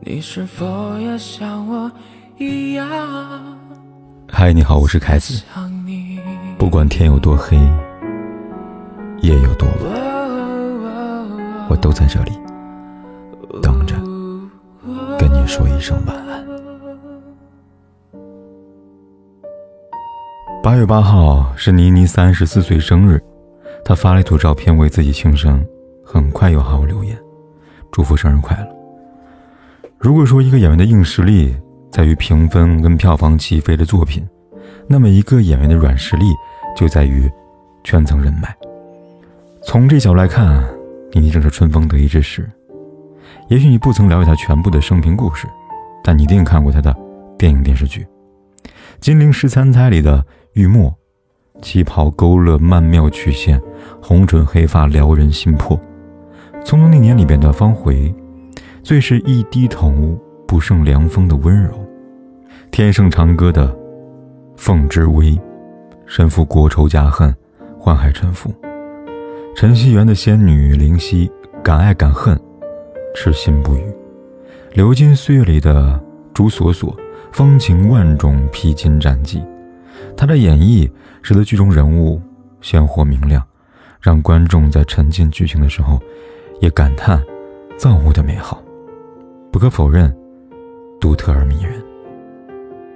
你是否也像我一样？嗨，你好，我是凯子。不管天有多黑，夜有多晚，我都在这里等着跟你说一声晚安。八月八号是倪妮三十四岁生日，她发了一组照片为自己庆生，很快有好友留言祝福生日快乐。如果说一个演员的硬实力在于评分跟票房起飞的作品，那么一个演员的软实力就在于圈层人脉。从这角度来看，倪妮正是春风得意之时。也许你不曾了解她全部的生平故事，但你一定看过她的电影电视剧《金陵十三钗》里的玉墨，旗袍勾勒曼妙曲线，红唇黑发撩人心魄；《匆匆那年》里边的方茴。最是一低头不胜凉风的温柔，天盛长歌的凤之微，身负国仇家恨，宦海沉浮。陈希元的仙女灵犀，敢爱敢恨，痴心不渝。流金岁月里的朱锁锁，风情万种，披荆斩棘。她的演绎使得剧中人物鲜活明亮，让观众在沉浸剧情的时候，也感叹造物的美好。不可否认，独特而迷人。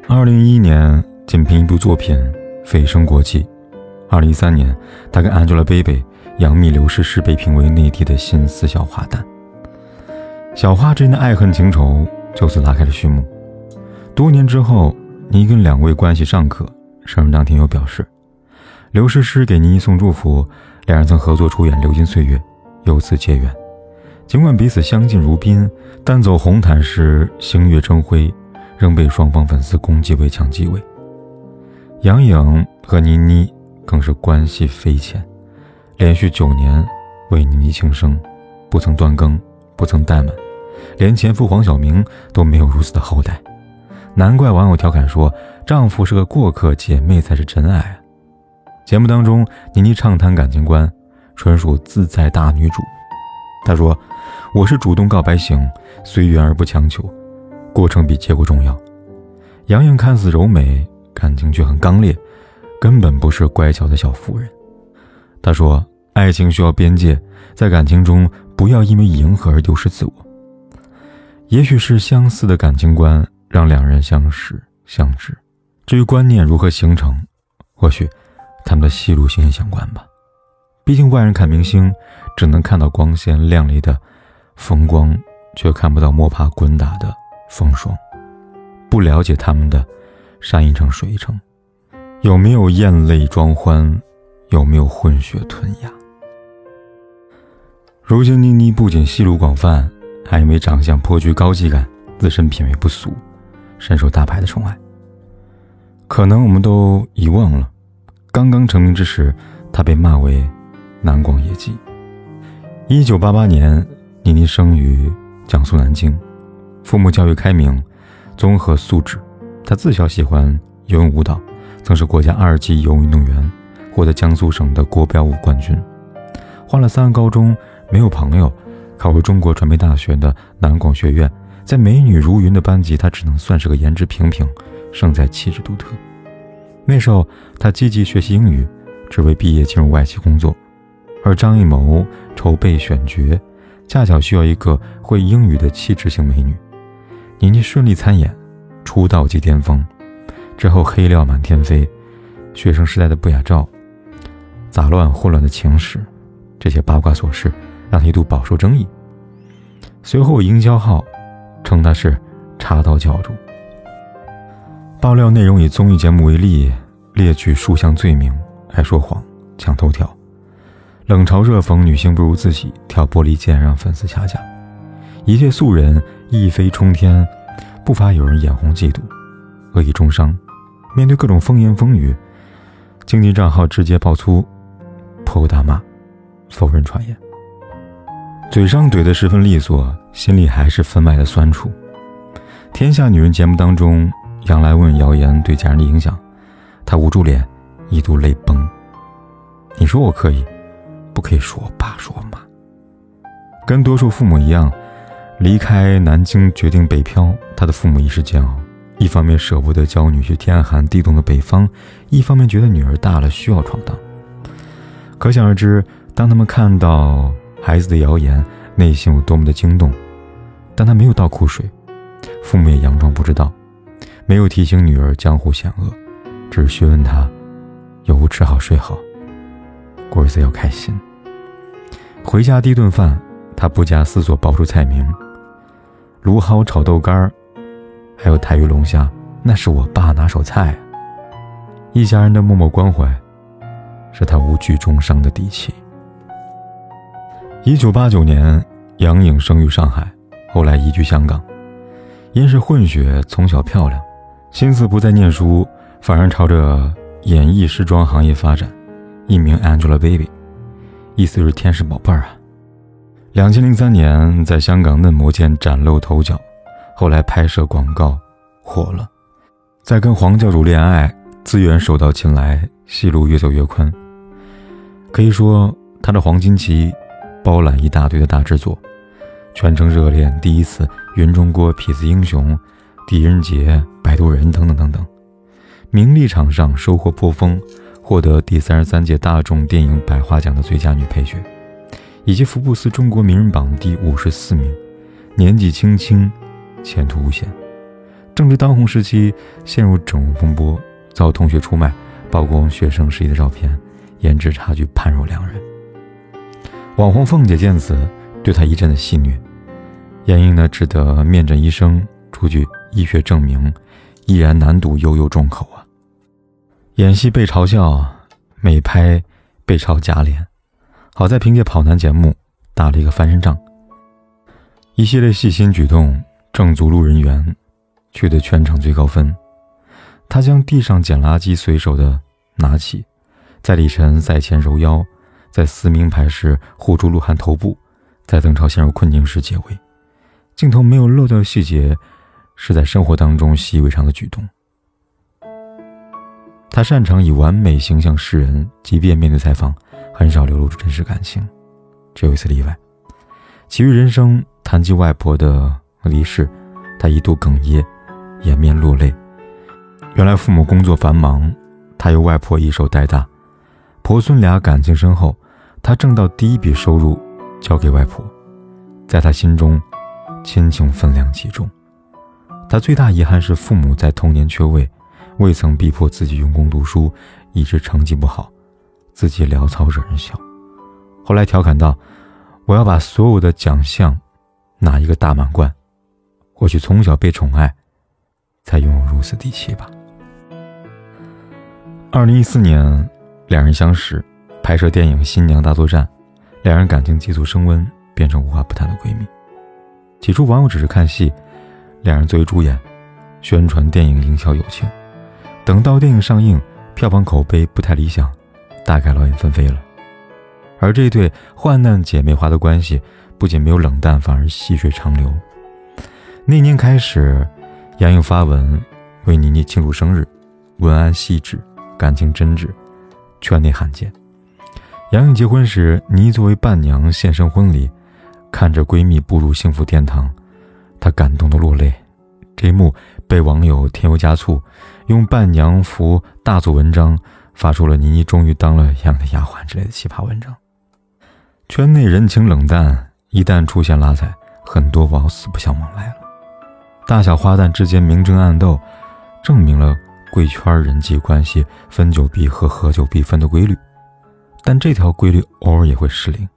二零一一年，仅凭一部作品飞升国际；二零一三年，他跟 Angelababy、杨幂、刘诗诗被评为内地的新四小花旦。小花之间的爱恨情仇就此拉开了序幕。多年之后，倪跟两位关系尚可。生日当天又表示，刘诗诗给倪送祝福，两人曾合作出演《流金岁月》，由此结缘。尽管彼此相敬如宾，但走红毯时星月争辉，仍被双方粉丝攻击为抢机位。杨颖和倪妮更是关系匪浅，连续九年为倪妮庆生，不曾断更，不曾怠慢，连前夫黄晓明都没有如此的厚待。难怪网友调侃说：“丈夫是个过客，姐妹才是真爱。”！节目当中，倪妮畅谈感情观，纯属自在大女主。她说。我是主动告白型，随缘而不强求，过程比结果重要。杨颖看似柔美，感情却很刚烈，根本不是乖巧的小妇人。她说：“爱情需要边界，在感情中不要因为迎合而丢失自我。”也许是相似的感情观让两人相识相知。至于观念如何形成，或许他们的戏路息息相关吧。毕竟外人看明星，只能看到光鲜亮丽的。风光，却看不到摸爬滚打的风霜；不了解他们的山一程水一程，有没有咽泪装欢，有没有混血吞牙。如今妮妮不仅戏路广泛，还因为长相颇具高级感，自身品味不俗，深受大牌的宠爱。可能我们都遗忘了，刚刚成名之时，她被骂为“南广野鸡”。一九八八年。倪妮生于江苏南京，父母教育开明，综合素质。她自小喜欢游泳舞蹈，曾是国家二级游泳运动员，获得江苏省的国标舞冠军。换了三个高中，没有朋友，考入中国传媒大学的南广学院，在美女如云的班级，她只能算是个颜值平平，胜在气质独特。那时候，她积极学习英语，只为毕业进入外企工作。而张艺谋筹备选角。恰巧需要一个会英语的气质型美女，倪妮顺利参演，出道即巅峰。之后黑料满天飞，学生时代的不雅照，杂乱混乱的情史，这些八卦琐事让她一度饱受争议。随后营销号称她是插刀教主。爆料内容以综艺节目为例，列举数项罪名：爱说谎、抢头条。冷嘲热讽，女性不如自己，挑拨离间让粉丝掐架，一介素人一飞冲天，不乏有人眼红嫉妒，恶意中伤。面对各种风言风语，经济账号直接爆粗，破口大骂，否认传言。嘴上怼得十分利索，心里还是分外的酸楚。天下女人节目当中，杨来问谣言对家人的影响，她捂住脸，一度泪崩。你说我可以。不可以说我爸说妈。跟多数父母一样，离开南京，决定北漂，他的父母一时煎熬，一方面舍不得教女去天寒地冻的北方，一方面觉得女儿大了需要闯荡。可想而知，当他们看到孩子的谣言，内心有多么的惊动。但他没有倒苦水，父母也佯装不知道，没有提醒女儿江湖险恶，只是询问她有无吃好睡好，过日子要开心。回家第一顿饭，他不假思索报出菜名。芦蒿炒豆干儿，还有台鱼龙虾，那是我爸拿手菜。一家人的默默关怀，是他无惧重伤的底气。一九八九年，杨颖生于上海，后来移居香港。因是混血，从小漂亮，心思不再念书，反而朝着演艺时装行业发展，艺名 Angelababy，意思是天使宝贝儿啊。两千零三年，在香港嫩模间崭露头角，后来拍摄广告火了，在跟黄教主恋爱，资源手到擒来，戏路越走越宽。可以说，他的黄金期包揽一大堆的大制作，全程热恋、第一次、云中歌、痞子英雄、狄仁杰、摆渡人等等等等，名利场上收获颇丰，获得第三十三届大众电影百花奖的最佳女配角。以及福布斯中国名人榜第五十四名，年纪轻轻，前途无限。正值当红时期，陷入整容风波，遭同学出卖，曝光学生时期的照片，颜值差距判若两人。网红凤姐见此，对她一阵的戏谑。严英呢，只得面诊医生，出具医学证明，依然难堵悠悠众口啊。演戏被嘲笑，美拍被嘲假脸。好在凭借跑男节目打了一个翻身仗，一系列细心举动正足路人缘，取得全场最高分。他将地上捡垃圾随手的拿起，在李晨赛前揉腰，在撕名牌时护住鹿晗头部，在邓超陷入困境时解围。镜头没有漏掉细节，是在生活当中习以为常的举动。他擅长以完美形象示人，即便面对采访。很少流露出真实感情，只有一次例外。其余人生谈及外婆的离世，他一度哽咽，掩面落泪。原来父母工作繁忙，他由外婆一手带大，婆孙俩感情深厚。他挣到第一笔收入，交给外婆，在他心中，亲情分量极重。他最大遗憾是父母在童年缺位，未曾逼迫自己用功读书，以致成绩不好。自己潦草惹人笑，后来调侃道：“我要把所有的奖项拿一个大满贯。或许从小被宠爱，才拥有如此底气吧。”二零一四年，两人相识，拍摄电影《新娘大作战》，两人感情急速升温，变成无话不谈的闺蜜。起初，网友只是看戏，两人作为主演，宣传电影营销友情。等到电影上映，票房口碑不太理想。大概劳燕分飞了，而这对患难姐妹花的关系不仅没有冷淡，反而细水长流。那年开始，杨颖发文为倪妮庆祝生日，文案细致，感情真挚，圈内罕见。杨颖结婚时，倪妮作为伴娘现身婚礼，看着闺蜜步入幸福殿堂，她感动的落泪。这一幕被网友添油加醋，用伴娘服大做文章。发出了“倪妮终于当了杨的丫鬟”之类的奇葩文章，圈内人情冷淡，一旦出现拉踩，很多网友死不相往来了。大小花旦之间明争暗斗，证明了贵圈人际关系分久必合、合久必分的规律。但这条规律偶尔也会失灵。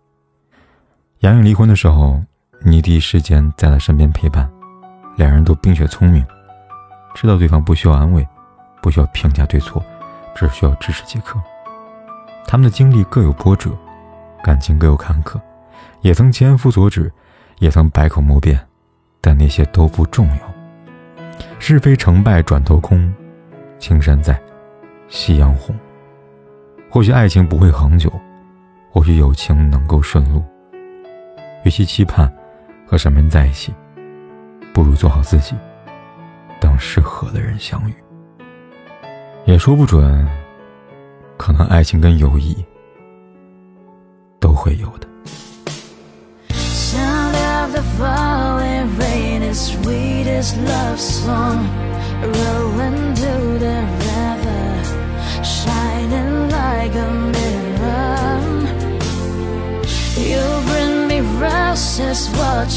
杨颖离婚的时候，倪第一时间在他身边陪伴，两人都冰雪聪明，知道对方不需要安慰，不需要评价对错。只需要支持即可。他们的经历各有波折，感情各有坎坷，也曾千夫所指，也曾百口莫辩，但那些都不重要。是非成败转头空，青山在，夕阳红。或许爱情不会恒久，或许友情能够顺路。与其期盼和什么人在一起，不如做好自己，适合的人相遇。也说不准，可能爱情跟友谊都会有的。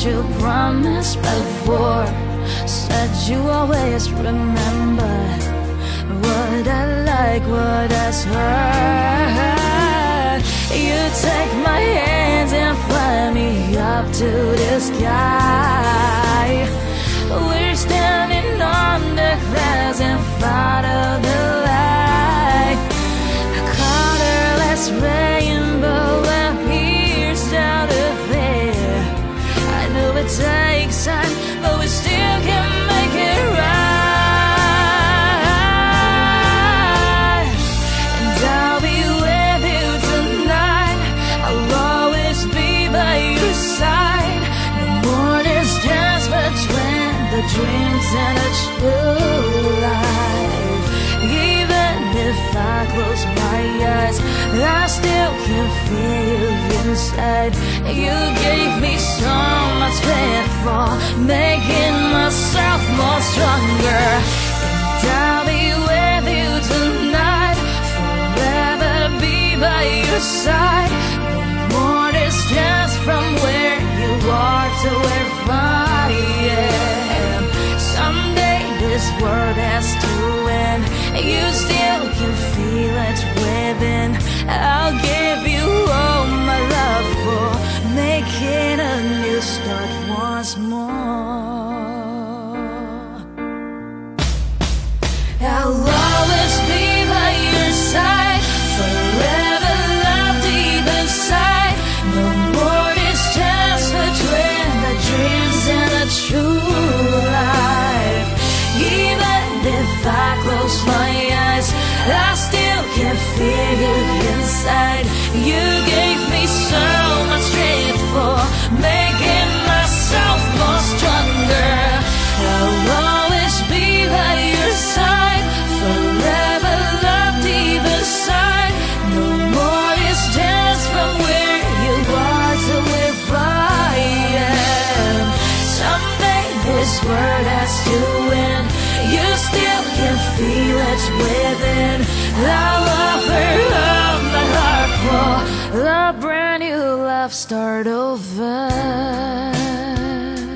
you promised before. Said you always remember what I like, what I heard. You take my hands and fly me up to the sky. We're standing on the clouds in dreams and the true life. Even if I close my eyes, I still can feel inside. You gave me so much strength for making myself more stronger. And I'll be with you tonight, forever be by your side. No more distance from where you are to where world has to end. You still can feel it within. I'll give you all my love for making a new start once more. Inside. You gave me so much strength for making myself more stronger. I'll always be by your side, forever love deep inside. No more is distance from where you are to where I am. Someday this world has to end. You still can feel it within. I'll offer a brand new love start over.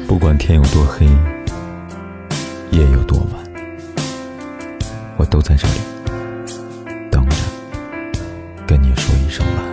不管天有多黑，夜有多晚，我都在这里等着，跟你说一声晚安。